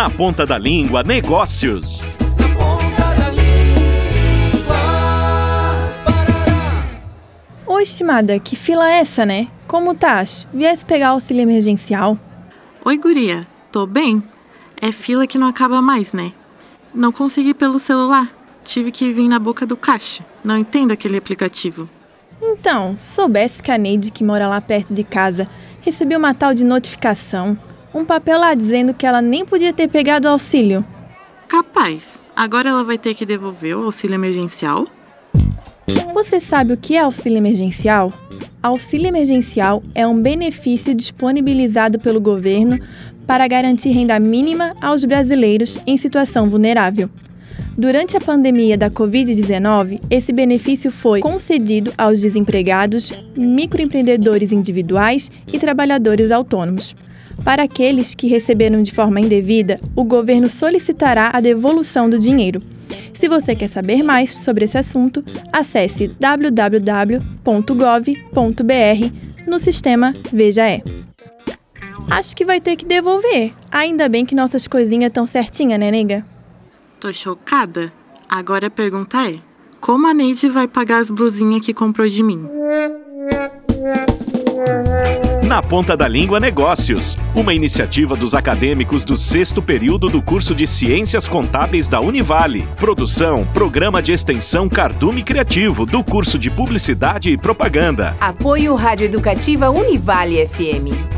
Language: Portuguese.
Na Ponta da Língua Negócios. Oi, estimada, que fila é essa, né? Como tás? Viesse pegar auxílio emergencial? Oi, guria. Tô bem. É fila que não acaba mais, né? Não consegui pelo celular. Tive que vir na boca do caixa. Não entendo aquele aplicativo. Então, soubesse que a Neide, que mora lá perto de casa, recebeu uma tal de notificação. Um papel lá dizendo que ela nem podia ter pegado o auxílio. Capaz. Agora ela vai ter que devolver o auxílio emergencial? Você sabe o que é auxílio emergencial? Auxílio emergencial é um benefício disponibilizado pelo governo para garantir renda mínima aos brasileiros em situação vulnerável. Durante a pandemia da Covid-19, esse benefício foi concedido aos desempregados, microempreendedores individuais e trabalhadores autônomos. Para aqueles que receberam de forma indevida, o governo solicitará a devolução do dinheiro. Se você quer saber mais sobre esse assunto, acesse www.gov.br no sistema Veja É. Acho que vai ter que devolver. Ainda bem que nossas coisinhas estão certinhas, né, nega? Tô chocada. Agora a pergunta é: como a Neide vai pagar as blusinhas que comprou de mim? Na Ponta da Língua Negócios, uma iniciativa dos acadêmicos do sexto período do curso de Ciências Contábeis da Univale. Produção, Programa de Extensão Cardume Criativo, do curso de Publicidade e Propaganda. Apoio Rádio Educativa Univale FM.